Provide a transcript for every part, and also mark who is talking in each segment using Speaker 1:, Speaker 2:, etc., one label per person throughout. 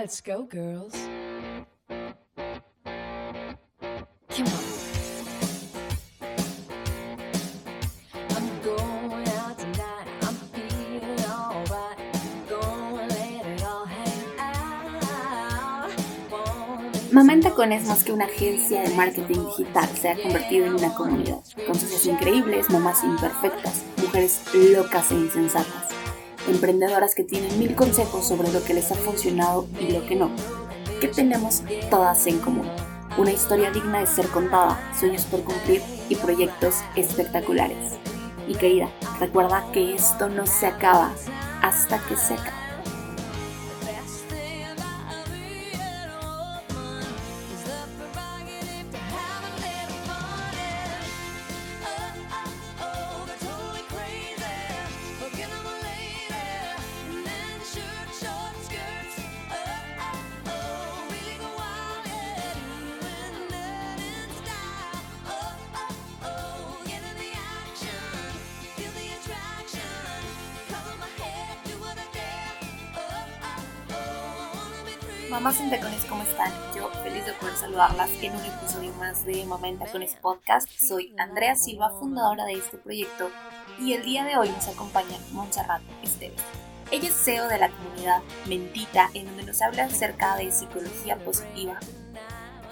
Speaker 1: Let's go, girls. Come on.
Speaker 2: Tacones, más que una agencia de marketing digital, se ha convertido en una comunidad, con socias increíbles, mamás imperfectas, mujeres locas e insensatas, emprendedoras que tienen mil consejos sobre lo que les ha funcionado y lo que no, que tenemos todas en común. Una historia digna de ser contada, sueños por cumplir y proyectos espectaculares. Y querida, recuerda que esto no se acaba hasta que se acabe. Mamás en Tacones, ¿cómo están? Yo feliz de poder saludarlas en un episodio más de Mamá en Tacones Podcast. Soy Andrea Silva, fundadora de este proyecto, y el día de hoy nos acompaña Montserrat Esteves. Ella es CEO de la comunidad Mentita, en donde nos habla acerca de psicología positiva,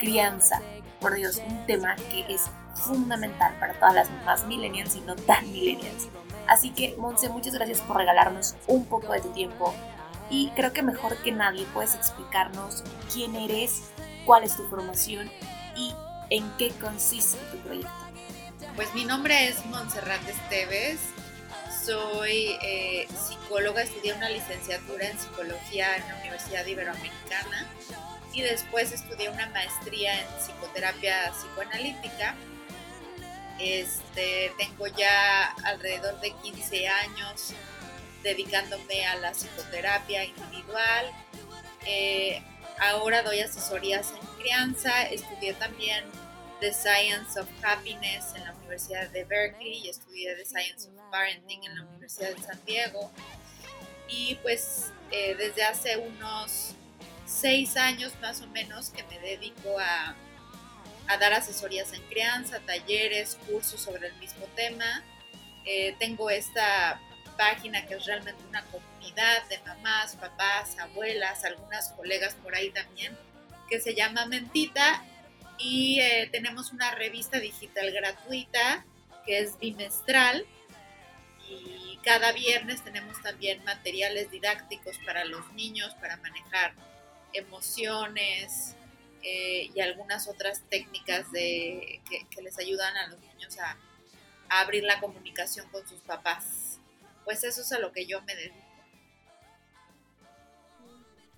Speaker 2: crianza, por Dios, un tema que es fundamental para todas las mamás millennials y no tan millennials. Así que, Monse, muchas gracias por regalarnos un poco de tu tiempo y creo que mejor que nadie puedes explicarnos quién eres, cuál es tu formación y en qué consiste tu proyecto.
Speaker 3: Pues mi nombre es Montserrat Esteves, soy eh, psicóloga, estudié una licenciatura en psicología en la Universidad Iberoamericana y después estudié una maestría en psicoterapia psicoanalítica. Este, tengo ya alrededor de 15 años dedicándome a la psicoterapia individual. Eh, ahora doy asesorías en crianza, estudié también The Science of Happiness en la Universidad de Berkeley y estudié The Science of Parenting en la Universidad de San Diego. Y pues eh, desde hace unos seis años más o menos que me dedico a, dar asesorías en crianza, talleres, cursos sobre el mismo tema. Eh, tengo esta página que es realmente una comunidad de mamás, papás, abuelas, algunas colegas por ahí también, que se llama Mentita y eh, tenemos una revista digital gratuita que es bimestral y cada viernes tenemos también materiales didácticos para los niños para manejar emociones eh, y algunas otras técnicas de, que, les ayudan a los niños a abrir la comunicación con sus papás. Pues eso es a lo que yo me dedico.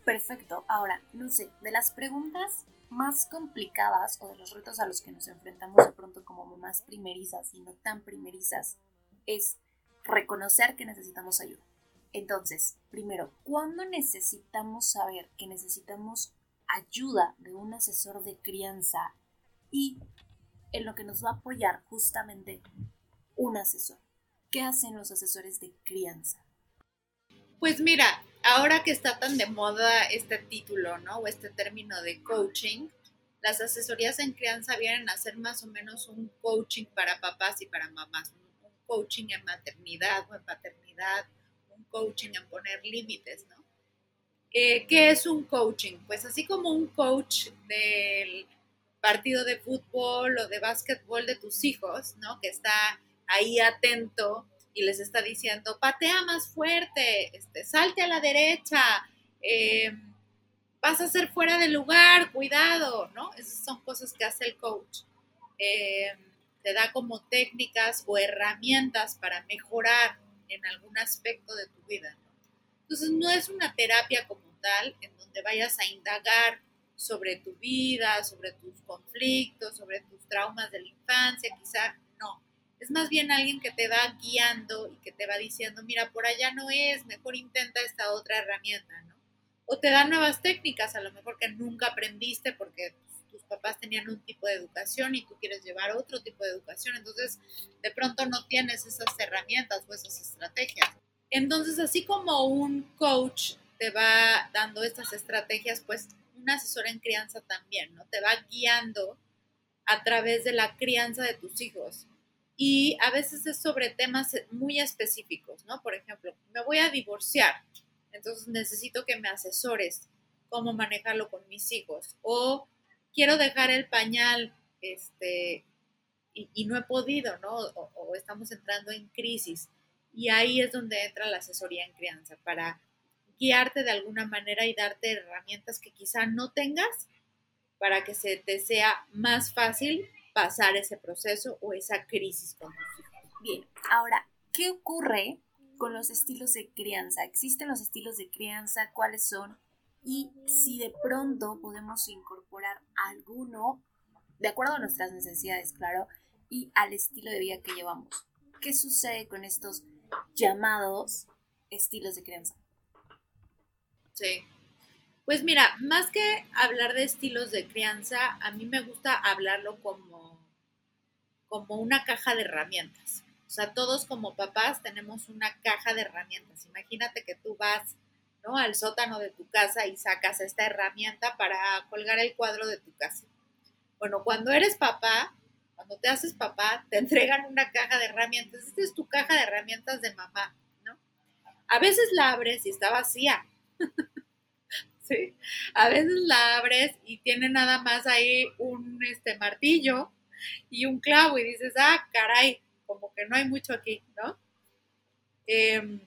Speaker 2: Perfecto. Ahora, Luce, de las preguntas más complicadas o de los retos a los que nos enfrentamos de pronto como mamás primerizas y no tan primerizas es reconocer que necesitamos ayuda. Entonces, primero, ¿cuándo necesitamos saber que necesitamos ayuda de un asesor de crianza y en lo que nos va a apoyar justamente un asesor? ¿Qué hacen los asesores de crianza?
Speaker 3: Pues mira, ahora que está tan de moda este título, ¿no? O este término de coaching, las asesorías en crianza vienen a ser más o menos un coaching para papás y para mamás, un, coaching en maternidad o en paternidad, un coaching en poner límites, ¿no? Eh, ¿Qué es un coaching? Pues así como un coach del partido de fútbol o de básquetbol de tus hijos, ¿no? Que está ahí atento y les está diciendo, patea más fuerte, este, salte a la derecha, eh, vas a ser fuera de lugar, cuidado, ¿no? Esas son cosas que hace el coach. Eh, te da como técnicas o herramientas para mejorar en algún aspecto de tu vida. ¿no? Entonces no es una terapia como tal en donde vayas a indagar sobre tu vida, sobre tus conflictos, sobre tus traumas de la infancia, quizá es más bien alguien que te va guiando y que te va diciendo, mira, por allá no es, mejor intenta esta otra herramienta, ¿no? O te da nuevas técnicas, a lo mejor que nunca aprendiste porque tus papás tenían un tipo de educación y tú quieres llevar otro tipo de educación, entonces de pronto no tienes esas herramientas o esas estrategias. Entonces, así como un coach te va dando estas estrategias, pues un asesor en crianza también, ¿no? Te va guiando a través de la crianza de tus hijos. Y a veces es sobre temas muy específicos, ¿no? Por ejemplo, me voy a divorciar, entonces necesito que me asesores cómo manejarlo con mis hijos. O quiero dejar el pañal, este, y, y no he podido, ¿no? O, o estamos entrando en crisis. Y ahí es donde entra la asesoría en crianza, para guiarte de alguna manera y darte herramientas que quizá no tengas para que se te sea más fácil pasar ese proceso o esa crisis con tus hijos.
Speaker 2: Bien, ahora, ¿qué ocurre con los estilos de crianza? ¿Existen los estilos de crianza? ¿Cuáles son? Y si de pronto podemos incorporar alguno, de acuerdo a nuestras necesidades, claro, y al estilo de vida que llevamos. ¿Qué sucede con estos llamados estilos de crianza?
Speaker 3: Sí. Pues mira, más que hablar de estilos de crianza, a mí me gusta hablarlo como, como una caja de herramientas. O sea, todos como papás tenemos una caja de herramientas. Imagínate que tú vas ¿no? al sótano de tu casa y sacas esta herramienta para colgar el cuadro de tu casa. Bueno, cuando eres papá, cuando te haces papá, te entregan una caja de herramientas. Esta es tu caja de herramientas de mamá, ¿no? A veces la abres y está vacía. A veces la abres y tiene nada más ahí un este, martillo y un clavo y dices, ah, caray, como que no hay mucho aquí, ¿no? Eh,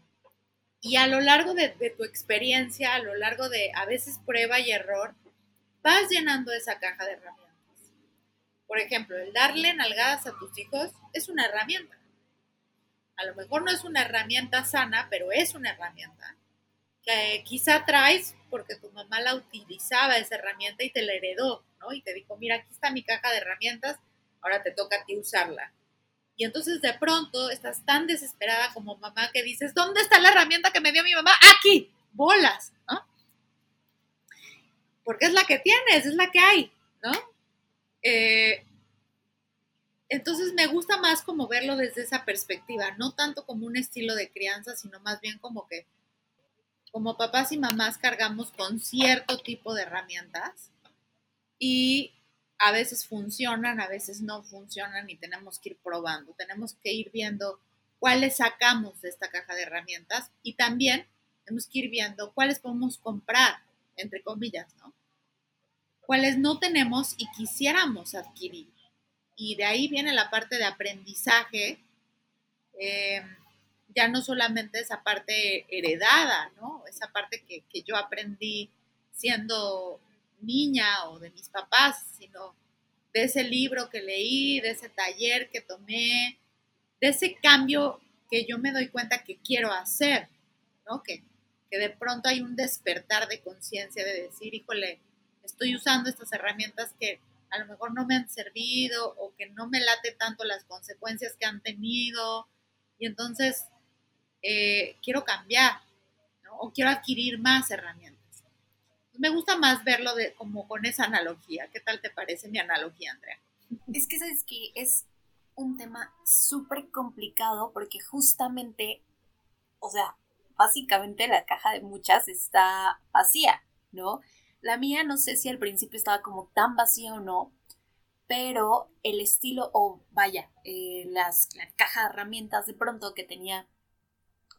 Speaker 3: y a lo largo de, tu experiencia, a lo largo de a veces prueba y error, vas llenando esa caja de herramientas. Por ejemplo, el darle nalgadas a tus hijos es una herramienta. A lo mejor no es una herramienta sana, pero es una herramienta que quizá traes porque tu mamá la utilizaba esa herramienta y te la heredó, ¿no? Y te dijo, mira, aquí está mi caja de herramientas, ahora te toca a ti usarla. Y entonces de pronto estás tan desesperada como mamá que dices, ¿dónde está la herramienta que me dio mi mamá? Aquí, bolas. Porque es la que tienes, es la que hay, ¿no? Eh, entonces me gusta más como verlo desde esa perspectiva, no tanto como un estilo de crianza, sino más bien como que como papás y mamás cargamos con cierto tipo de herramientas y a veces funcionan, a veces no funcionan y tenemos que ir probando, tenemos que ir viendo cuáles sacamos de esta caja de herramientas y también tenemos que ir viendo cuáles podemos comprar, entre comillas, ¿no? Cuáles no tenemos y quisiéramos adquirir. Y de ahí viene la parte de aprendizaje. Eh, ya no solamente esa parte heredada, ¿no? Esa parte que, que, yo aprendí siendo niña o de mis papás, sino de ese libro que leí, de ese taller que tomé, de ese cambio que yo me doy cuenta que quiero hacer, ¿no? Que, que de pronto hay un despertar de conciencia de decir, híjole, estoy usando estas herramientas que a lo mejor no me han servido o que no me late tanto las consecuencias que han tenido. Y entonces eh, quiero cambiar, ¿no? O quiero adquirir más herramientas. Me gusta más verlo de, como con esa analogía. ¿Qué tal te parece mi analogía, Andrea?
Speaker 2: Es que sabes que es un tema súper complicado porque justamente, o sea, básicamente la caja de muchas está vacía, ¿no? La mía no sé si al principio estaba como tan vacía o no, pero el estilo, o vaya, eh, las, la caja de herramientas de pronto que tenía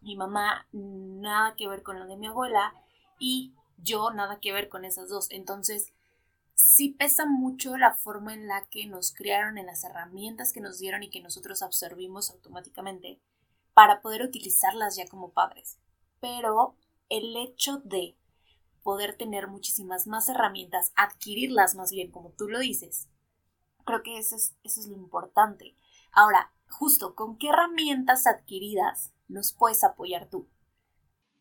Speaker 2: mi mamá nada que ver con lo de mi abuela y yo nada que ver con esas dos. Entonces, sí pesa mucho la forma en la que nos criaron, en las herramientas que nos dieron y que nosotros absorbimos automáticamente para poder utilizarlas ya como padres. Pero el hecho de poder tener muchísimas más herramientas, adquirirlas más bien, como tú lo dices, creo que eso es, eso es lo importante. Ahora, justo, ¿con qué herramientas adquiridas nos puedes apoyar tú?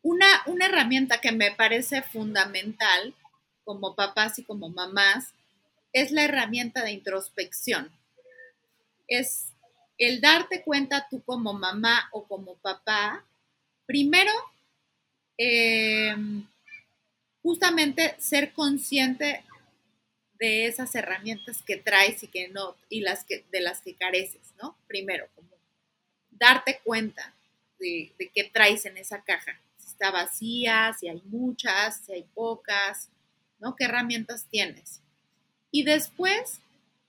Speaker 3: Una, una herramienta que me parece fundamental como papás y como mamás es la herramienta de introspección. Es el darte cuenta tú como mamá o como papá, primero, eh, justamente ser consciente de esas herramientas que traes y que no, y las que, de las que careces, ¿no? Primero, darte cuenta de, qué traes en esa caja. Si está vacía, si hay muchas, si hay pocas, ¿no? ¿Qué herramientas tienes? Y después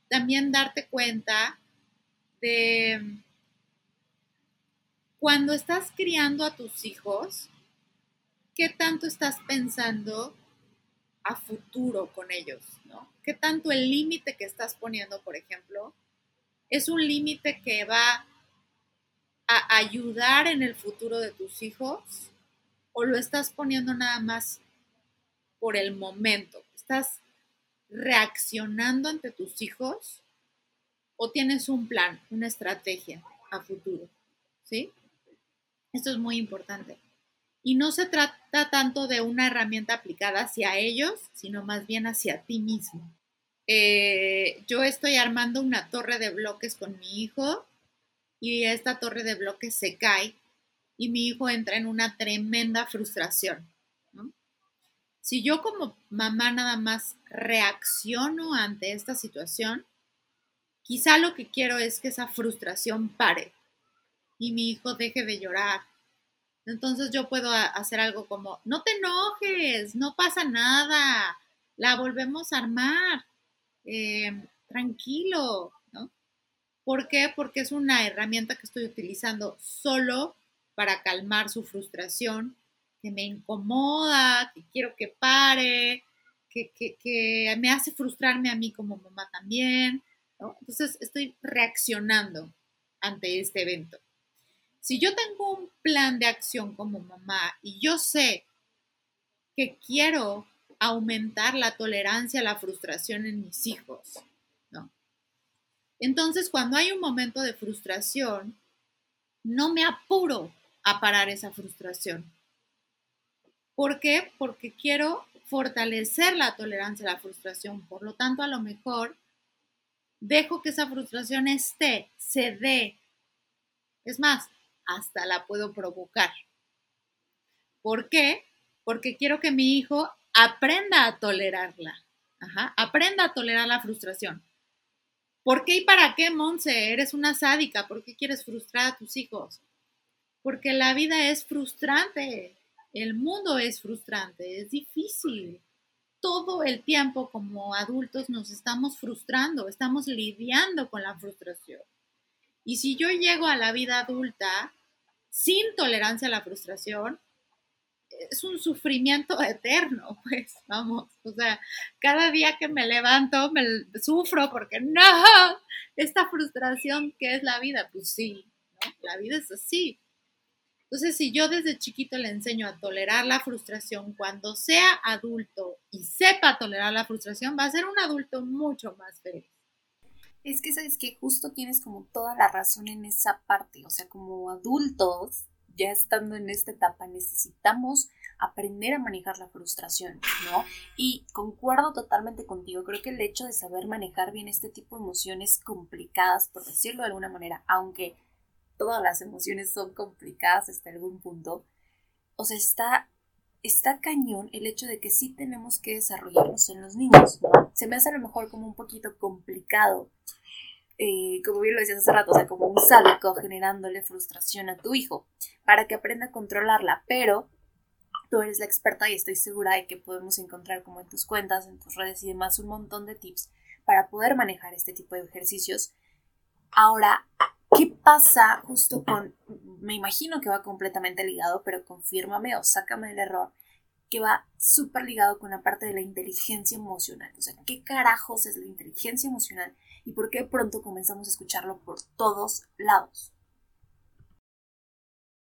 Speaker 3: también darte cuenta de cuando estás criando a tus hijos, ¿qué tanto estás pensando a futuro con ellos? ¿no? ¿Qué tanto el límite que estás poniendo, por ejemplo, es un límite que va a ayudar en el futuro de tus hijos o lo estás poniendo nada más por el momento? ¿Estás reaccionando ante tus hijos o tienes un plan, una estrategia a futuro? ¿Sí? Esto es muy importante. Y no se trata tanto de una herramienta aplicada hacia ellos, sino más bien hacia ti mismo. Eh, yo estoy armando una torre de bloques con mi hijo y esta torre de bloques se cae y mi hijo entra en una tremenda frustración. Si yo como mamá nada más reacciono ante esta situación, quizá lo que quiero es que esa frustración pare y mi hijo deje de llorar. Entonces yo puedo hacer algo como, no te enojes, no pasa nada, la volvemos a armar, eh, tranquilo. ¿Por qué? Porque es una herramienta que estoy utilizando solo para calmar su frustración, que me incomoda, que quiero que pare, que, me hace frustrarme a mí como mamá también. Entonces estoy reaccionando ante este evento. Si yo tengo un plan de acción como mamá y yo sé que quiero aumentar la tolerancia a la frustración en mis hijos. Entonces, cuando hay un momento de frustración, no me apuro a parar esa frustración. ¿Por qué? Porque quiero fortalecer la tolerancia a la frustración. Por lo tanto, a lo mejor dejo que esa frustración esté, se dé. Es más, hasta la puedo provocar. ¿Por qué? Porque quiero que mi hijo aprenda a tolerarla. Ajá, aprenda a tolerar la frustración. ¿Por qué y para qué, Monse? Eres una sádica. ¿Por qué quieres frustrar a tus hijos? Porque la vida es frustrante. El mundo es frustrante. Es difícil. Todo el tiempo como adultos nos estamos frustrando. Estamos lidiando con la frustración. Y si yo llego a la vida adulta sin tolerancia a la frustración, es un sufrimiento eterno, pues, vamos, o sea, cada día que me levanto me sufro porque no, esta frustración que es la vida, pues sí, ¿no? la vida es así. Entonces, si yo desde chiquito le enseño a tolerar la frustración, cuando sea adulto y sepa tolerar la frustración, va a ser un adulto mucho más feliz.
Speaker 2: Es que sabes que justo tienes como toda la razón en esa parte, o sea, como adultos, ya estando en esta etapa, necesitamos aprender a manejar la frustración, ¿no? Y concuerdo totalmente contigo, creo que el hecho de saber manejar bien este tipo de emociones complicadas, por decirlo de alguna manera, aunque todas las emociones son complicadas hasta algún punto, o sea, está está cañón el hecho de que sí tenemos que desarrollarnos en los niños, ¿no? Se me hace a lo mejor como un poquito complicado, eh, como bien lo decías hace rato, o sea, como un sádico generándole frustración a tu hijo para que aprenda a controlarla, pero tú eres la experta y estoy segura de que podemos encontrar como en tus cuentas, en tus redes y demás un montón de tips para poder manejar este tipo de ejercicios. Ahora, ¿qué pasa justo con, me imagino que va completamente ligado, pero confírmame o sácame del error, que va súper ligado con la parte de la inteligencia emocional. O sea, ¿qué carajos es la inteligencia emocional y por qué pronto comenzamos a escucharlo por todos lados?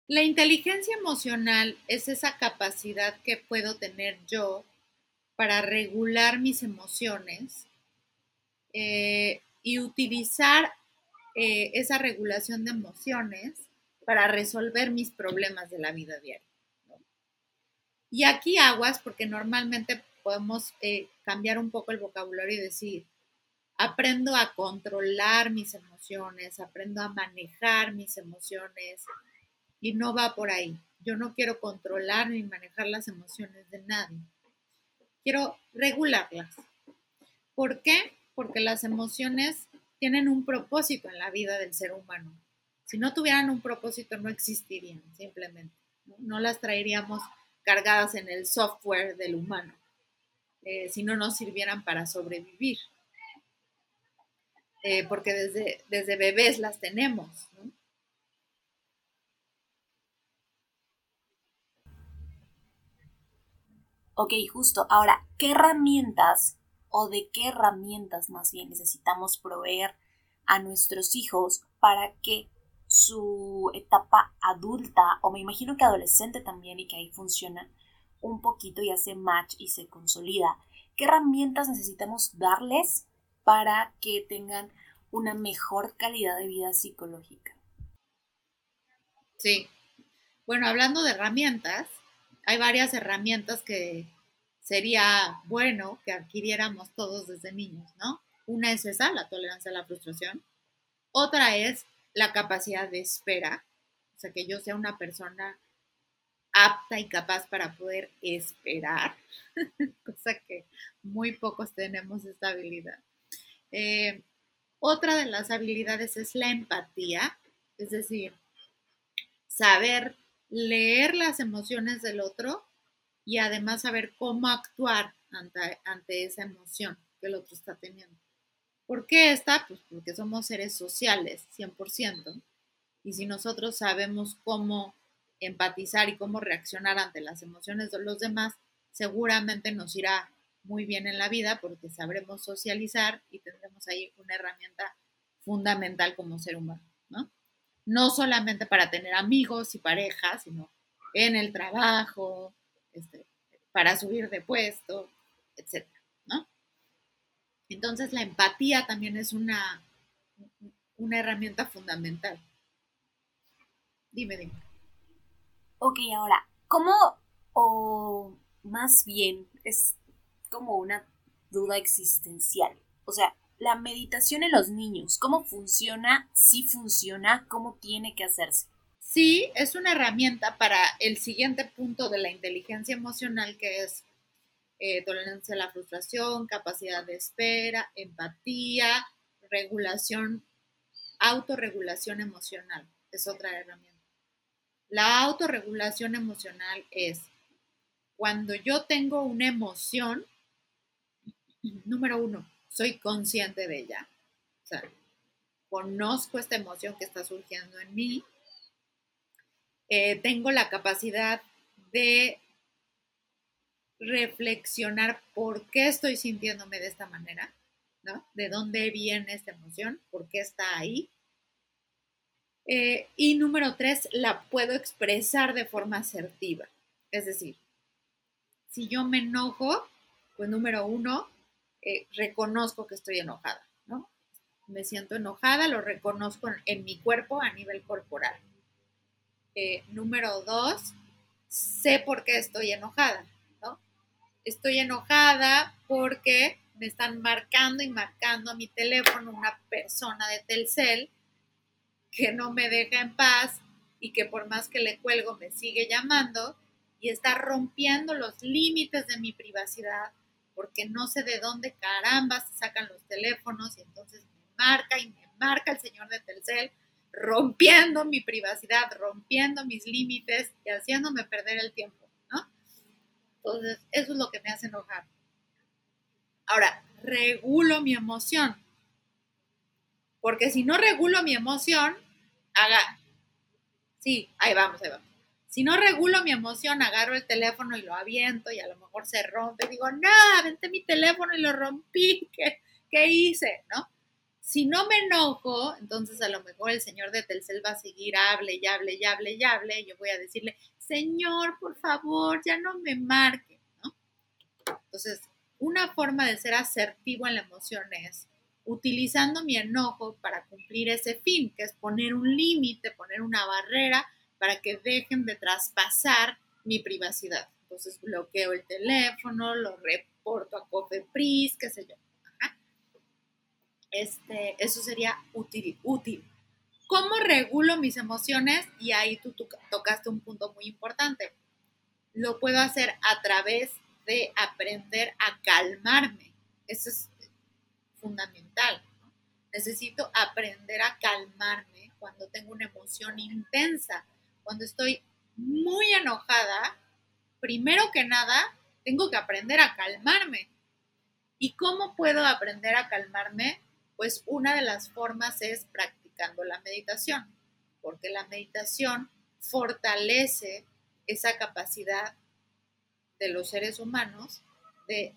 Speaker 3: La inteligencia emocional es esa capacidad que puedo tener yo para regular mis emociones eh, y utilizar eh, esa regulación de emociones para resolver mis problemas de la vida diaria. Y aquí aguas, porque normalmente podemos eh, cambiar un poco el vocabulario y decir, aprendo a controlar mis emociones, aprendo a manejar mis emociones y no va por ahí. Yo no quiero controlar ni manejar las emociones de nadie. Quiero regularlas. ¿Por qué? Porque las emociones tienen un propósito en la vida del ser humano. Si no tuvieran un propósito no existirían, simplemente. no, las traeríamos cargadas en el software del humano, eh, si no nos sirvieran para sobrevivir. Eh, porque desde, desde bebés las tenemos. ¿no?
Speaker 2: Ok, justo. Ahora, ¿qué herramientas o de qué herramientas más bien necesitamos proveer a nuestros hijos para que su etapa adulta, o me imagino que adolescente también y que ahí funciona un poquito y hace match y se consolida? ¿Qué herramientas necesitamos darles para que tengan una mejor calidad de vida psicológica?
Speaker 3: Sí. Bueno, hablando de herramientas, hay varias herramientas que sería bueno que adquiriéramos todos desde niños, ¿no? Una es esa, la tolerancia a la frustración. Otra es la capacidad de espera, o sea, que yo sea una persona apta y capaz para poder esperar, cosa que muy pocos tenemos esta habilidad. Eh, otra de las habilidades es la empatía, es decir, saber leer las emociones del otro y además saber cómo actuar ante, ante esa emoción que el otro está teniendo. ¿Por qué esta? Pues porque somos seres sociales, 100%. Y si nosotros sabemos cómo empatizar y cómo reaccionar ante las emociones de los demás, seguramente nos irá muy bien en la vida porque sabremos socializar y tendremos ahí una herramienta fundamental como ser humano, ¿no? No solamente para tener amigos y parejas, sino en el trabajo, este, para subir de puesto, etcétera, ¿no? Entonces la empatía también es una, una herramienta fundamental. Dime, dime.
Speaker 2: Ok, ahora, ¿cómo o más bien es como una duda existencial? O sea, la meditación en los niños, ¿cómo funciona? Si funciona, ¿cómo tiene que hacerse?
Speaker 3: Sí, es una herramienta para el siguiente punto de la inteligencia emocional, que es eh, tolerancia a la frustración, capacidad de espera, empatía, regulación, autorregulación emocional. Es otra herramienta. La autorregulación emocional es cuando yo tengo una emoción, número uno, soy consciente de ella. O sea, conozco esta emoción que está surgiendo en mí. Eh, tengo la capacidad de reflexionar por qué estoy sintiéndome de esta manera, ¿no? De dónde viene esta emoción, por qué está ahí. Eh, y número tres, la puedo expresar de forma asertiva. Es decir, si yo me enojo, pues número uno, reconozco que estoy enojada, ¿no? Me siento enojada, lo reconozco en, en mi cuerpo a nivel corporal. Eh, número dos, sé por qué estoy enojada, ¿no? Estoy enojada porque me están marcando y marcando a mi teléfono una persona de Telcel que no me deja en paz y que por más que le cuelgo me sigue llamando y está rompiendo los límites de mi privacidad porque no sé de dónde caramba se sacan los teléfonos y entonces me marca y me marca el señor de Telcel, rompiendo mi privacidad, rompiendo mis límites y haciéndome perder el tiempo, ¿no? Entonces, eso es lo que me hace enojar. Ahora, regulo mi emoción. Porque si no regulo mi emoción, haga... Sí, ahí vamos, ahí vamos. Si no regulo mi emoción, agarro el teléfono y lo aviento y a lo mejor se rompe. Digo, no, aventé mi teléfono y lo rompí. ¿Qué, qué hice? ¿No? Si no me enojo, entonces a lo mejor el señor de Telcel va a seguir, hable y hable y hable y hable. Yo voy a decirle, señor, por favor, ya no me marque. ¿no? Entonces, una forma de ser asertivo en la emoción es utilizando mi enojo para cumplir ese fin, que es poner un límite, poner una barrera para que dejen de traspasar mi privacidad. Entonces bloqueo el teléfono, lo reporto a Cofepris, qué sé yo. Ajá. Este, eso sería útil, útil. ¿Cómo regulo mis emociones? Y ahí tú, tú tocaste un punto muy importante. Lo puedo hacer a través de aprender a calmarme. Eso es fundamental. ¿no? Necesito aprender a calmarme cuando tengo una emoción intensa cuando estoy muy enojada, primero que nada, tengo que aprender a calmarme. ¿Y cómo puedo aprender a calmarme? Pues una de las formas es practicando la meditación, porque la meditación fortalece esa capacidad de los seres humanos de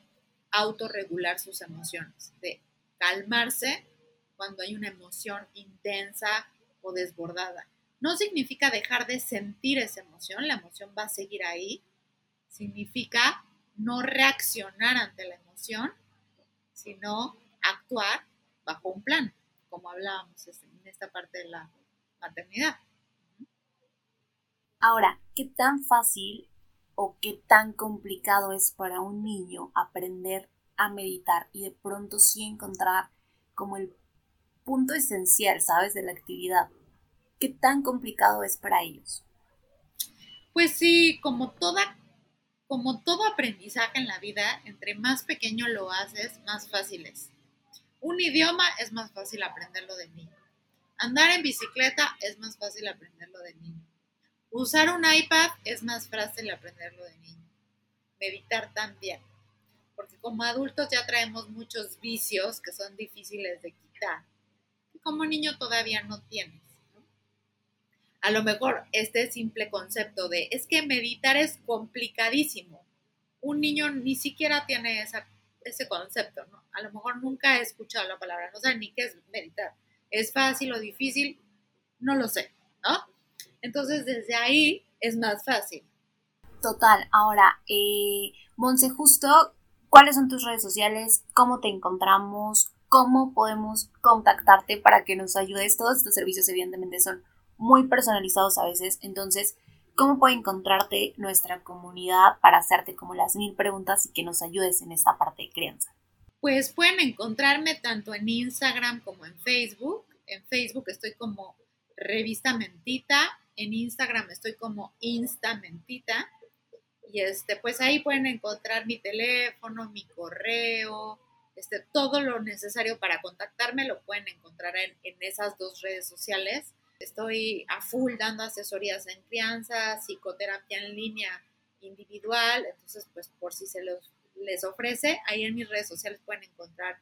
Speaker 3: autorregular sus emociones, de calmarse cuando hay una emoción intensa o desbordada. No significa dejar de sentir esa emoción, la emoción va a seguir ahí. Significa no reaccionar ante la emoción, sino actuar bajo un plan, como hablábamos en esta parte de la maternidad.
Speaker 2: Ahora, ¿qué tan fácil o qué tan complicado es para un niño aprender a meditar y de pronto sí encontrar como el punto esencial, ¿sabes?, de la actividad. ¿Qué tan complicado es para ellos?
Speaker 3: Pues sí, como toda como todo aprendizaje en la vida, entre más pequeño lo haces, más fácil es. Un idioma es más fácil aprenderlo de niño. Andar en bicicleta es más fácil aprenderlo de niño. Usar un iPad es más fácil aprenderlo de niño. Meditar también. Porque como adultos ya traemos muchos vicios que son difíciles de quitar. Y como niño todavía no tienes a lo mejor este simple concepto de es que meditar es complicadísimo. Un niño ni siquiera tiene esa, ese concepto, ¿no? A lo mejor nunca ha escuchado la palabra, no sabe ni qué es meditar. ¿Es fácil o difícil? No lo sé, ¿no? Entonces desde ahí es más fácil.
Speaker 2: Total, ahora, eh, Monse, justo, ¿cuáles son tus redes sociales? ¿Cómo te encontramos? ¿Cómo podemos contactarte para que nos ayudes? Todos estos servicios evidentemente son muy personalizados a veces. Entonces, ¿cómo puede encontrarte nuestra comunidad para hacerte como las mil preguntas y que nos ayudes en esta parte de crianza?
Speaker 3: Pues pueden encontrarme tanto en Instagram como en Facebook. En Facebook estoy como Revista Mentita, en Instagram estoy como Insta Mentita. Y este, pues ahí pueden encontrar mi teléfono, mi correo, este, todo lo necesario para contactarme lo pueden encontrar en, en esas dos redes sociales. Estoy a full dando asesorías en crianza, psicoterapia en línea individual, entonces pues por si se los, les ofrece, ahí en mis redes sociales pueden encontrar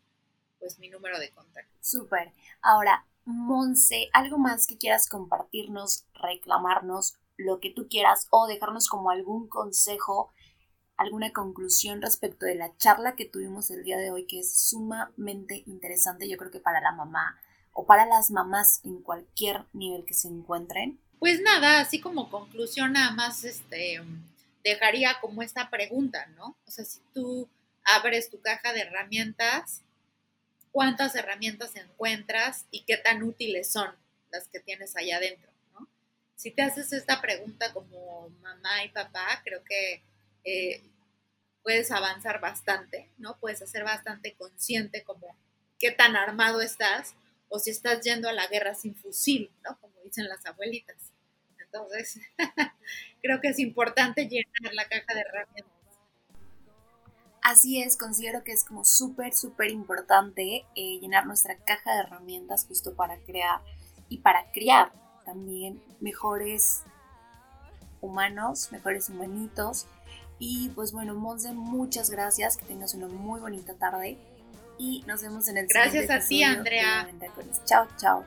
Speaker 3: pues mi número de contacto.
Speaker 2: Súper. Ahora, Monse, ¿algo más que quieras compartirnos, reclamarnos, lo que tú quieras o dejarnos como algún consejo, alguna conclusión respecto de la charla que tuvimos el día de hoy que es sumamente interesante, yo creo que para la mamá, o para las mamás en cualquier nivel que se encuentren?
Speaker 3: Pues nada, así como conclusión nada más este dejaría como esta pregunta, ¿no? O sea, si tú abres tu caja de herramientas, ¿cuántas herramientas encuentras y qué tan útiles son las que tienes allá adentro, ¿no? Si te haces esta pregunta como mamá y papá, creo que eh, puedes avanzar bastante, ¿no? Puedes hacer bastante consciente como qué tan armado estás o si estás yendo a la guerra sin fusil, ¿no? Como dicen las abuelitas. Entonces, creo que es importante llenar la caja de herramientas.
Speaker 2: Así es, considero que es como súper, súper importante eh, llenar nuestra caja de herramientas justo para crear y para criar también mejores humanos, mejores humanitos. Y pues bueno, Monse, muchas gracias, que tengas una muy bonita tarde y nos vemos en el
Speaker 3: Gracias
Speaker 2: siguiente
Speaker 3: a ti, Andrea.
Speaker 2: Chao, chao.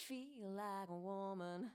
Speaker 2: feel like a woman.